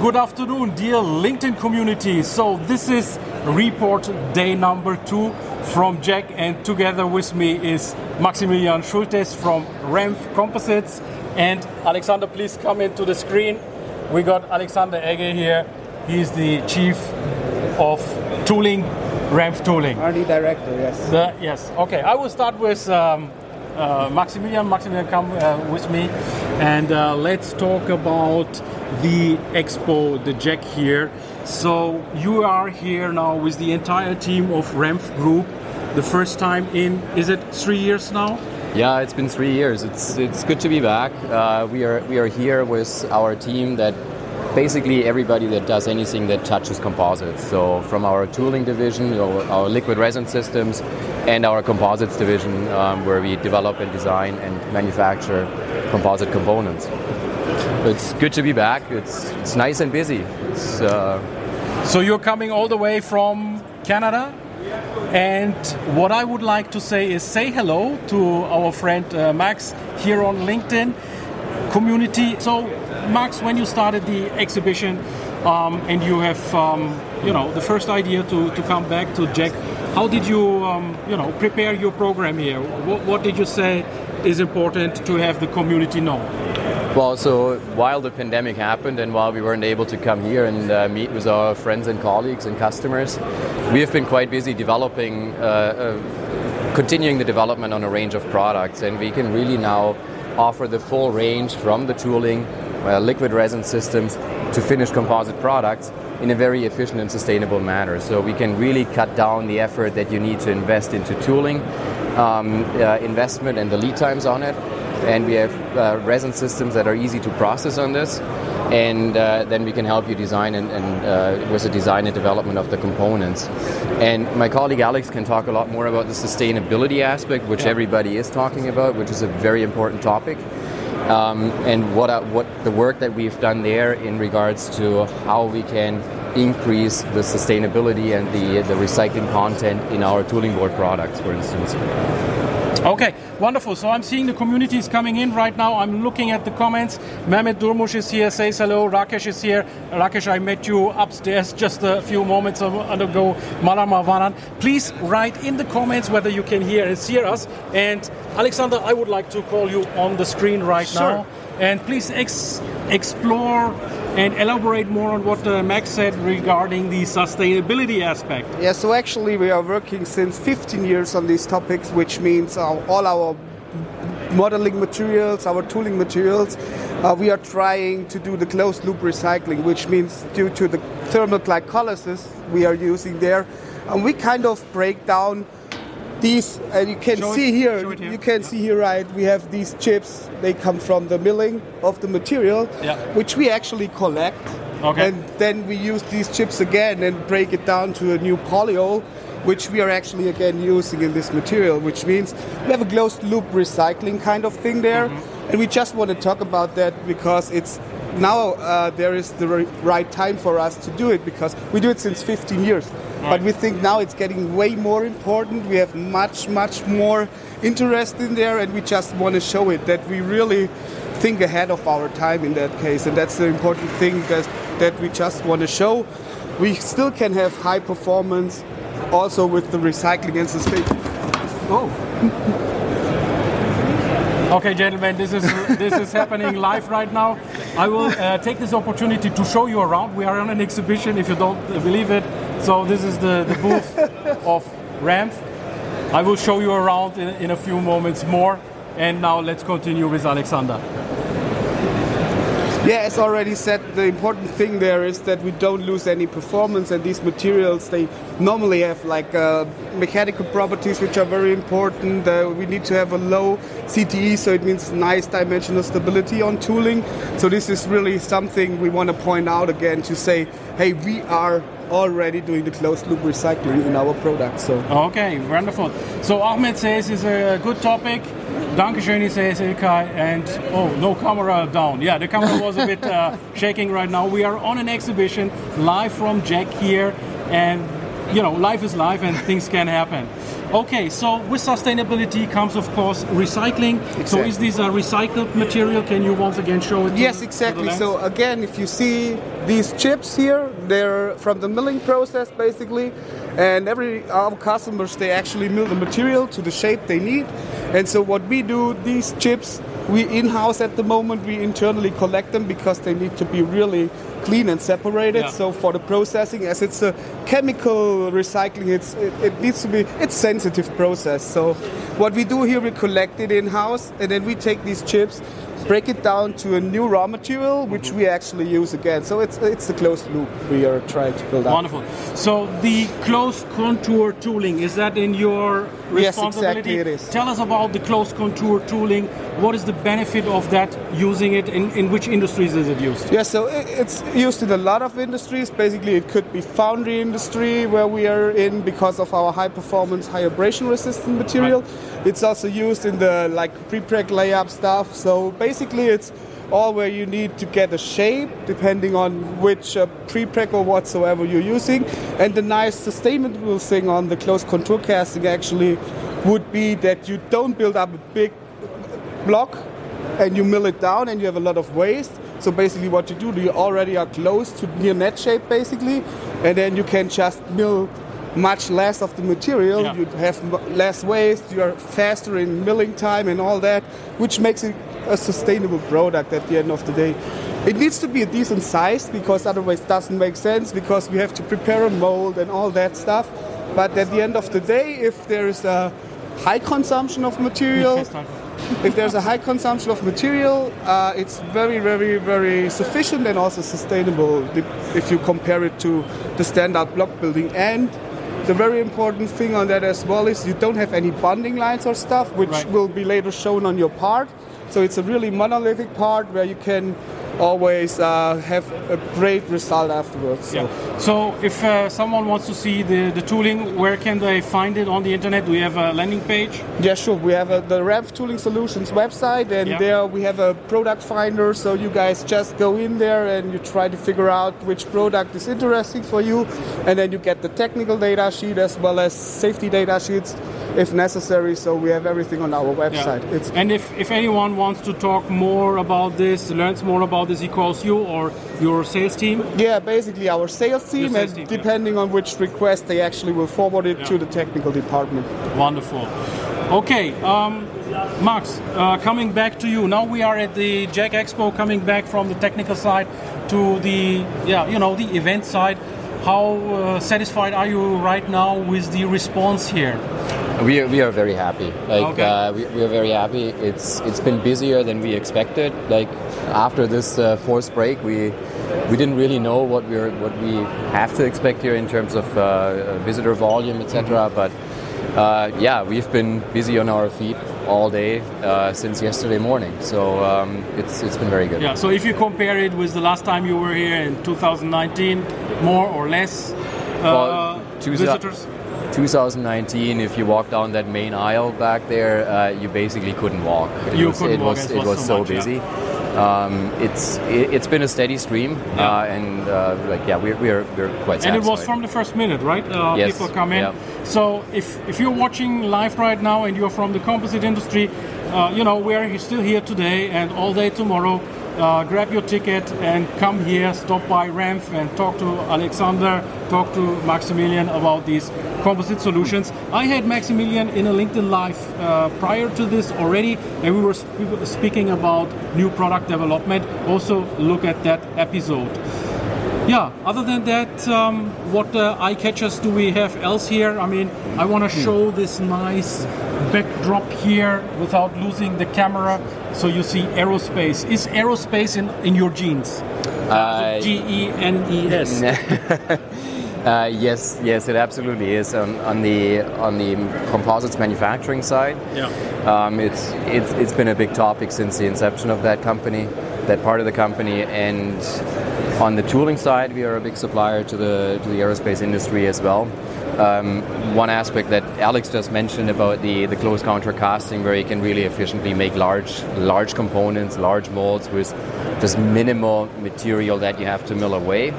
Good afternoon, dear LinkedIn community. So, this is report day number two from JEC, and together with me is Maximilian Schultes from RAMPF Composites. And Alexander, please come into the screen. We got Alexander Egge here. He's the chief of tooling, RAMPF tooling. R&D director, yes. The, yes, okay. I will start with um, uh, Maximilian. Maximilian, come uh, with me, and uh, let's talk about the expo, the JEC here. So you are here now with the entire team of RAMPF Group. The first time in, is it three years now? Yeah, it's been three years. It's it's good to be back. Uh, we are we are here with our team that basically everybody that does anything that touches composites. So from our tooling division, our, liquid resin systems, and our composites division, um, where we develop and design and manufacture composite components. It's good to be back. It's it's nice and busy. Uh, So you're coming all the way from Canada? And what I would like to say is say hello to our friend uh, Max here on LinkedIn community. So, Max, when you started the exhibition um, and you have, um, you know, the first idea to, to come back to JEC, how did you, um, you know, prepare your program here? What, what did you say is important to have the community know? Well, so while the pandemic happened and while we weren't able to come here and uh, meet with our friends and colleagues and customers, we have been quite busy developing, uh, uh, continuing the development on a range of products, and we can really now offer the full range from the tooling, uh, liquid resin systems, to finish composite products in a very efficient and sustainable manner. So we can really cut down the effort that you need to invest into tooling, um, uh, investment, and the lead times on it and we have uh, resin systems that are easy to process on this and uh, then we can help you design and, and uh, with the design and development of the components and my colleague alex can talk a lot more about the sustainability aspect which Yeah. everybody is talking about which is a very important topic um, and what, uh, what the work that we've done there in regards to how we can increase the sustainability and the, the recycling content in our tooling board products for instance Okay, wonderful. So I'm seeing the communities coming in right now. I'm looking at the comments. Mehmet Durmush is here, says hello. Rakesh is here. Rakesh, I met you upstairs just a few moments ago. Malama Vanan. Please write in the comments whether you can hear and see us. And Alexander, I would like to call you on the screen right Sure. now. And please ex- explore and elaborate more on what uh, Max said regarding the sustainability aspect. Yeah, so actually we are working since 15 years on these topics, which means our, all our modeling materials, our tooling materials, uh, we are trying to do the closed loop recycling, which means due to the thermal glycolysis we are using there, and we kind of break down these, and you can Show see here, it here. you can see here, right, we have these chips, they come from the milling of the material, Yeah. which we actually collect. Okay. And then we use these chips again and break it down to a new polyol, which we are actually again using in this material, which means we have a closed loop recycling kind of thing there. Mm-hmm. And we just want to talk about that because it's now uh, there is the right time for us to do it because we do it since 15 years. But we think now it's getting way more important. We have much, much more interest in there, and we just want to show it that we really think ahead of our time in that case. And that's the important thing that, that we just want to show. We still can have high performance also with the recycling and sustain. Oh, Okay, gentlemen, this is this is happening live right now. I will uh, take this opportunity to show you around. We are on an exhibition, if you don't believe it. So this is the, the booth of RAMPF. I will show you around in, in a few moments more. And now let's continue with Alexander. Yeah, as already said, the important thing there is that we don't lose any performance, and these materials they normally have like uh, mechanical properties which are very important. Uh, we need to have a low CTE, so it means nice dimensional stability on tooling. So this is really something we want to point out again to say, hey, we are already doing the closed loop recycling in our products. So okay, wonderful. So Ahmed says it's a good topic. Dankeschön, he says Ilkay, and oh, no camera down. Yeah, the camera was a bit uh, shaking right now. We are on an exhibition live from JEC here, and you know, life is life and things can happen. Okay, so with sustainability comes, of course, recycling. Exactly. So is this a recycled material? Can you once again show it? Yes, exactly. So again, if you see these chips here, they're from the milling process, basically, and every our customers they actually mill the material to the shape they need. And so what we do, these chips we in-house at the moment we internally collect them because they need to be really clean and separated yeah. so for the processing as it's a chemical recycling it's it, it, needs to be it's sensitive process so what we do here we collect it in-house and then we take these chips break it down to a new raw material, which we actually use again. So it's it's the closed loop we are trying to build up. Wonderful. So the closed contour tooling is that in your responsibility? Yes, exactly it is. Tell us about the closed contour tooling. What is the benefit of that? Using it in, in which industries is it used? Yeah, so it's used in a lot of industries. Basically, it could be foundry industry where we are in because of our high performance, high abrasion resistant material. Right. It's also used in the like pre-preg layup stuff. So basically it's all where you need to get a shape depending on which uh, pre-preg or whatsoever you're using. And the nice sustainable thing on the close contour casting actually would be that you don't build up a big block and you mill it down and you have a lot of waste. So basically what you do, you already are close to near net shape basically, and then you can just mill much less of the material, yeah. you have less waste, you are faster in milling time and all that, which makes it a sustainable product at the end of the day. It needs to be a decent size because otherwise it doesn't make sense because we have to prepare a mold and all that stuff. But at the end of the day, if there is a high consumption of material, if there's a high consumption of material, uh, it's very, very, very sufficient and also sustainable if you compare it to the standard block building. And the very important thing on that as well is you don't have any bonding lines or stuff, which right. will be later shown on your part. So it's a really monolithic part where you can always uh, have a great result afterwards. So. Yeah. So if uh, someone wants to see the, the tooling, where can they find it on the internet? Do we have a landing page? Yeah, sure. We have a, the RAMPF Tooling Solutions website, and yeah. there we have a product finder. So you guys just go in there and you try to figure out which product is interesting for you, and then you get the technical data sheet as well as safety data sheets if necessary. So we have everything on our website. Yeah. and if, if anyone wants to talk more about this, learns more about this, he calls you or your sales team? Yeah, basically our sales team, sales and team, depending yeah. on which request, they actually will forward it yeah. to the technical department. Wonderful. Okay, um, Max, uh, coming back to you. Now we are at the JEC Expo, coming back from the technical side to the yeah, you know, the event side. How uh, satisfied are you right now with the response here? We are, we are very happy. Like okay. uh, we, we, are very happy. It's it's been busier than we expected. Like after this uh, forced break, we we didn't really know what we are what we have to expect here in terms of uh, visitor volume, etc. Mm-hmm. But uh, yeah, we've been busy on our feet all day uh, since yesterday morning. So um, it's it's been very good. Yeah. So if you compare it with the last time you were here in 2019, more or less uh, well, visitors. 2019, if you walk down that main aisle back there, uh, you basically couldn't walk. It you was, couldn't it walk. Was, it was, so, so much, busy. Yeah. Um, it's it, has been a steady stream, yeah. uh, and uh, like yeah, we're we're, we're quite. And it was from the first minute, right? Uh, yes. People come in. Yeah. So if if you're watching live right now and you're from the composite industry, uh, you know we're still here today and all day tomorrow uh, grab your ticket and come here, stop by RAMPF and talk to Alexander, talk to Maximilian about these composite solutions. I had Maximilian in a LinkedIn Live uh, prior to this already, and we were sp- speaking about new product development. Also, look at that episode. Yeah, other than that, um, what uh, eye catchers do we have else here? I mean, I want to show this nice backdrop here without losing the camera. So you see aerospace. Is aerospace in, in your genes? Uh, G E N E S. Uh, yes, yes, it absolutely is. On, on the on the composites manufacturing side, Yeah. um, it's it's it's been a big topic since the inception of that company, that part of the company, and on the tooling side, we are a big supplier to the to the aerospace industry as well. Um, one aspect that Alex just mentioned about the the close contour casting, where you can really efficiently make large large components, large molds with just minimal material that you have to mill away.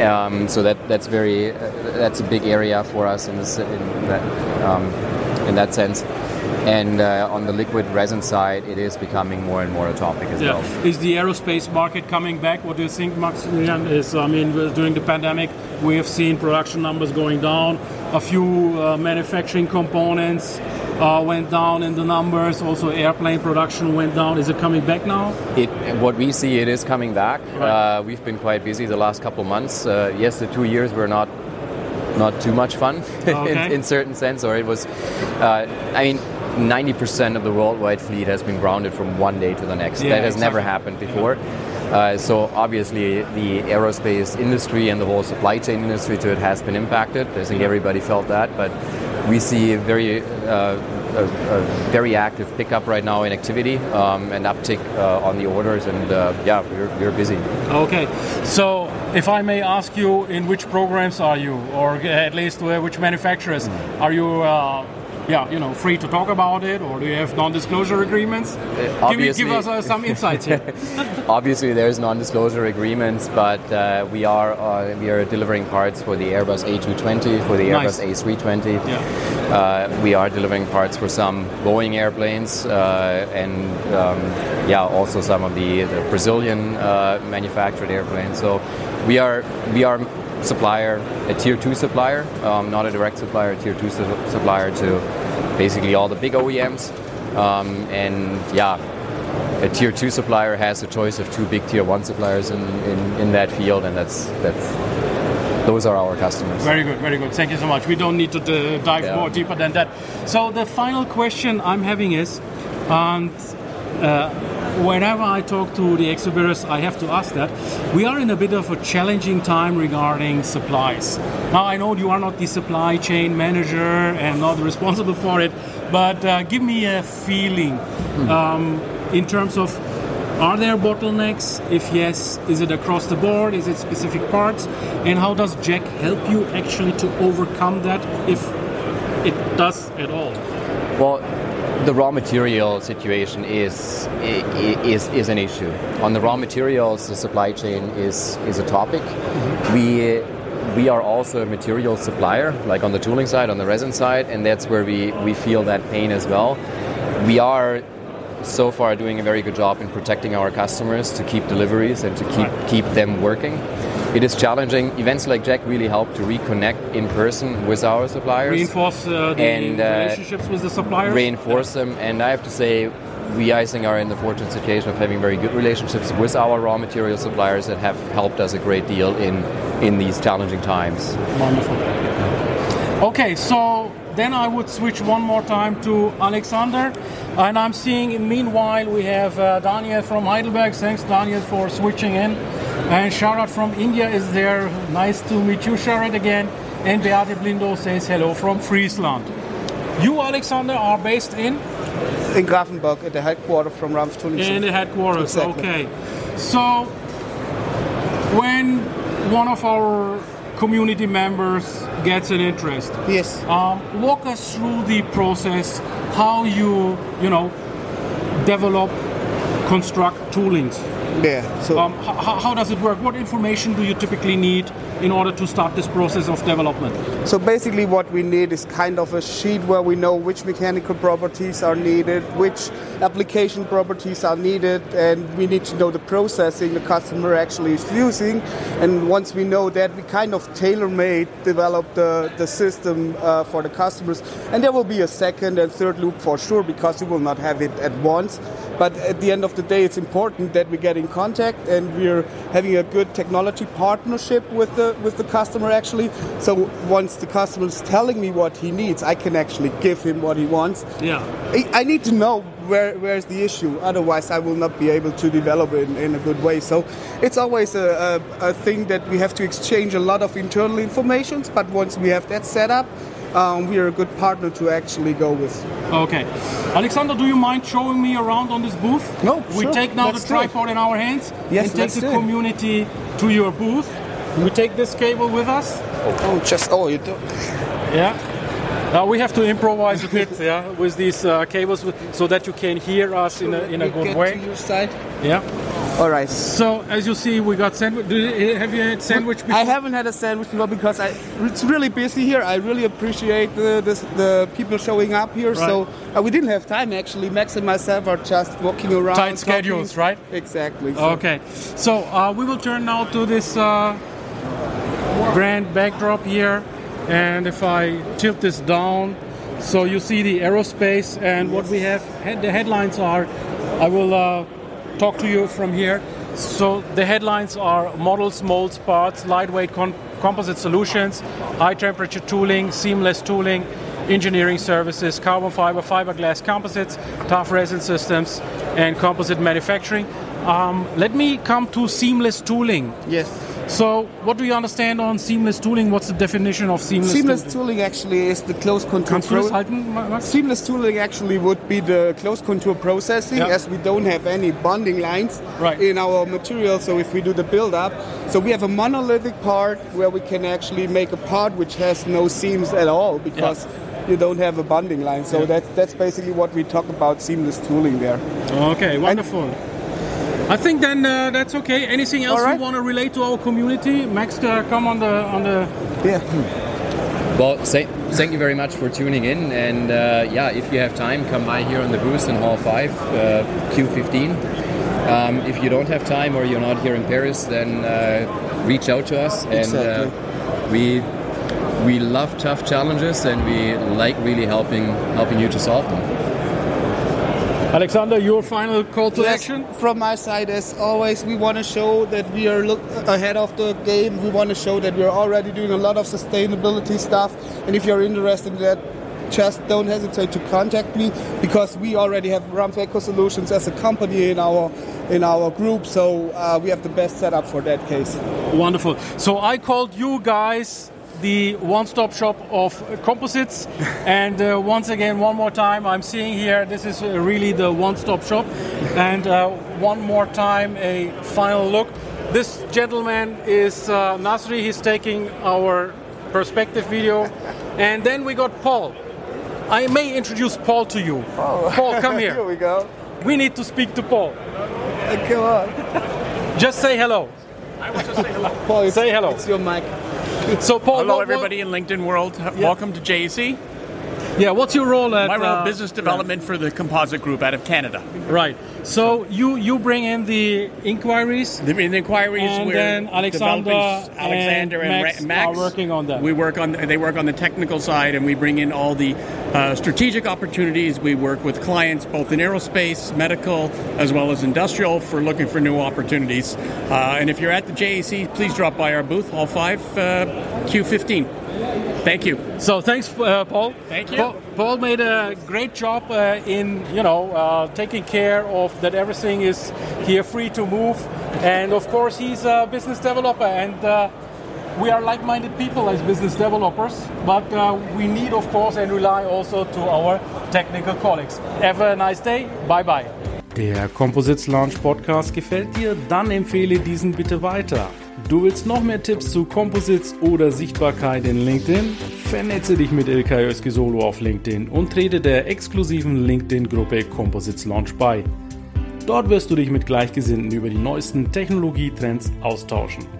Um, so that that's very uh, that's a big area for us in, this, in that um, in that sense. And uh, on the liquid resin side, it is becoming more and more a topic as Yeah. well. Is the aerospace market coming back? What do you think, Maximilian? Is I mean, during the pandemic, we have seen production numbers going down. A few uh, manufacturing components uh, went down in the numbers. Also, airplane production went down. Is it coming back now? It, what we see, it is coming back. Right. Uh, we've been quite busy the last couple of months. Uh, yes, the two years were not not too much fun Okay. in, in certain sense, or it was. Uh, I mean. 90% of the worldwide fleet has been grounded from one day to the next. Yeah, that has never happened before. Uh, so obviously, the aerospace industry and the whole supply chain industry to it has been impacted. I think everybody felt that, but we see a very uh, a, a very active pickup right now in activity um, and uptick uh, on the orders, and uh, yeah, we're, we're busy. Okay. So, if I may ask you, in which programs are you, or at least uh, which manufacturers are you? Uh, yeah, you know, free to talk about it, or do you have non-disclosure agreements? give, me, give us uh, some insights here. Obviously, there's non-disclosure agreements, but uh, we are uh, we are delivering parts for the Airbus A220, for the Nice. Airbus A320. Yeah. Uh, we are delivering parts for some Boeing airplanes, uh, and um, yeah, also some of the, the Brazilian uh, manufactured airplanes. So we are we are supplier, a tier two supplier, um, not a direct supplier, a tier two su- supplier to basically all the big OEMs. Um, and yeah, a tier two supplier has a choice of two big tier one suppliers in, in, in that field, and that's that's those are our customers. Very good, very good. Thank you so much. We don't need to dive Yeah. more deeper than that. So the final question I'm having is, and uh, whenever I talk to the exhibitors, I have to ask that we are in a bit of a challenging time regarding supplies. Now I know you are not the supply chain manager and not responsible for it, but uh, give me a feeling um, in terms of are there bottlenecks? If yes, is it across the board? Is it specific parts? And how does JEC help you actually to overcome that if it does at all? Well, the raw material situation is is is an issue. On the raw materials, the supply chain is is a topic. Mm-hmm. We we are also a material supplier, like on the tooling side, on the resin side, and that's where we we feel that pain as well. We are so far doing a very good job in protecting our customers to keep deliveries and to keep keep them working. It is challenging. Events like JEC really help to reconnect in person with our suppliers Reinforce uh, the And, uh, relationships with the suppliers? reinforce them. And I have to say, we I think are in the fortunate situation of having very good relationships with our raw material suppliers that have helped us a great deal in in these challenging times. Wonderful. Okay, so then I would switch one more time to Alexander. And I'm seeing, meanwhile, we have uh, Daniel from Heidelberg. Thanks, Daniel, for switching in. And Sharat from India is there. Nice to meet you, Sharat, again. And Beate Blindo says hello from Friesland. You, Alexander, are based in? In Grafenberg, at the headquarters from Rams Tooling. In the headquarters, Exactly. okay. So, when one of our community members gets an interest, Yes. um, walk us through the process, how you, you know, develop, construct toolings. Yeah. So Um, how, how does it work? What information do you typically need in order to start this process of development? So basically, what we need is kind of a sheet where we know which mechanical properties are needed, which application properties are needed, and we need to know the processing the customer actually is using. And once we know that, we kind of tailor-made develop the, the system uh, for the customers. And there will be a second and third loop for sure because we will not have it at once. But at the end of the day, it's important that we get in contact and we're having a good technology partnership with the with the customer actually. So once the customer is telling me what he needs, I can actually give him what he wants. Yeah. I, I need to know where where's the issue. Otherwise, I will not be able to develop it in, in a good way. So it's always a, a, a thing that we have to exchange a lot of internal informations. But once we have that set up, um, we are a good partner to actually go with. Okay. Alexander, do you mind showing me around on this booth? No, We sure. take now Let's the tripod in our hands Yes, and take let's the do it. community to your booth. We take this cable with us. Oh, just oh, you do. Yeah. Now we have to improvise a bit, yeah, with these uh, cables so that you can hear us in a, in a You good get way. to your side. Yeah. All right. So as you see, we got sandwich. Do you, have you had sandwich before? I haven't had a sandwich before because I, it's really busy here. I really appreciate the, the, the people showing up here. So uh, we didn't have time actually. Max and myself are just walking around. Tight talking. schedules, right? Exactly. So- Okay, so uh, we will turn now to this uh, grand backdrop here, and if I tilt this down, so you see the aerospace and what we have. The headlines are. I will uh, talk to you from here. So the headlines are models, molds, parts, lightweight composite solutions, high temperature tooling, seamless tooling, engineering services, carbon fiber, fiberglass composites, tough resin systems, and composite manufacturing. Um, let me come to seamless tooling. Yes. So, what do you understand on seamless tooling? What's the definition of seamless, Seamless tooling? tooling actually is the close du halten, Seamless tooling actually would be the close contour processing Yeah. as we don't have any bonding lines Right. in our material. So if we do the build up, so we have a monolithic part where we can actually make a part which has no seams at all because you don't have a bonding line. So that's that's basically what we talk about seamless tooling there. Okay, wonderful. I think then uh, that's okay. Anything else All right. you want to relate to our community? Max, uh, come on the on the. Yeah. Well, thank, thank you very much for tuning in. And uh, yeah, if you have time, come by here on the booth in Hall 5, uh, Q15. Um, if you don't have time or you're not here in Paris, then uh, reach out to us. And Exactly. uh, we we love tough challenges, and we like really helping helping you to solve them. Alexander, your final call to Yes, action. From my side, as always, we want to show that we are look ahead of the game. We want to show that we're already doing a lot of sustainability stuff. And if you're interested in that, just don't hesitate to contact me because we already have RAMPF Eco Solutions as a company in our in our group. So uh, we have the best setup for that case. Wonderful. So I called you guys the one-stop shop of composites, and uh, once again, one more time, I'm seeing here this is uh, really the one-stop shop, and uh, one more time, a final look. This gentleman is uh, Nasri. He's taking our perspective video, and then we got Paul. I may introduce Paul to you. Paul, come Here here. we go. We need to speak to Paul. Uh, Come on, Just say hello. Paul. Say hello. It's your mic. So, Paul, Hello, what- what- everybody in LinkedIn world. Welcome to JEC. Yeah, what's your role at My role, uh, business development for the Composite Group out of Canada. Right. So you you bring in the inquiries. The, the inquiries And then Alexander Alexander and and, Max Max are working on that. We work on they work on the technical side, and we bring in all the uh, strategic opportunities. We work with clients both in aerospace, medical, as well as industrial for looking for new opportunities. Uh, and if you're at the JEC, please drop by our booth, Hall Five, uh, Q15. Thank you. So thanks, uh, Paul. Thank you. Paul, Paul made a great job uh, in you know uh, taking care of that everything is here free to move, and of course he's a business developer and. We are like-minded people as business developers, but uh, we need, of course, and rely also to our technical colleagues. Have a nice day. Bye bye. Der Composites Launch Podcast gefällt dir? Dann empfehle diesen bitte weiter. Du willst noch mehr Tipps zu Composites oder Sichtbarkeit in LinkedIn? Vernetze dich mit Ilkay Özki-Solo auf LinkedIn und trete der exklusiven LinkedIn-Gruppe Composites Launch bei. Dort wirst du dich mit Gleichgesinnten über die neuesten Technologietrends austauschen.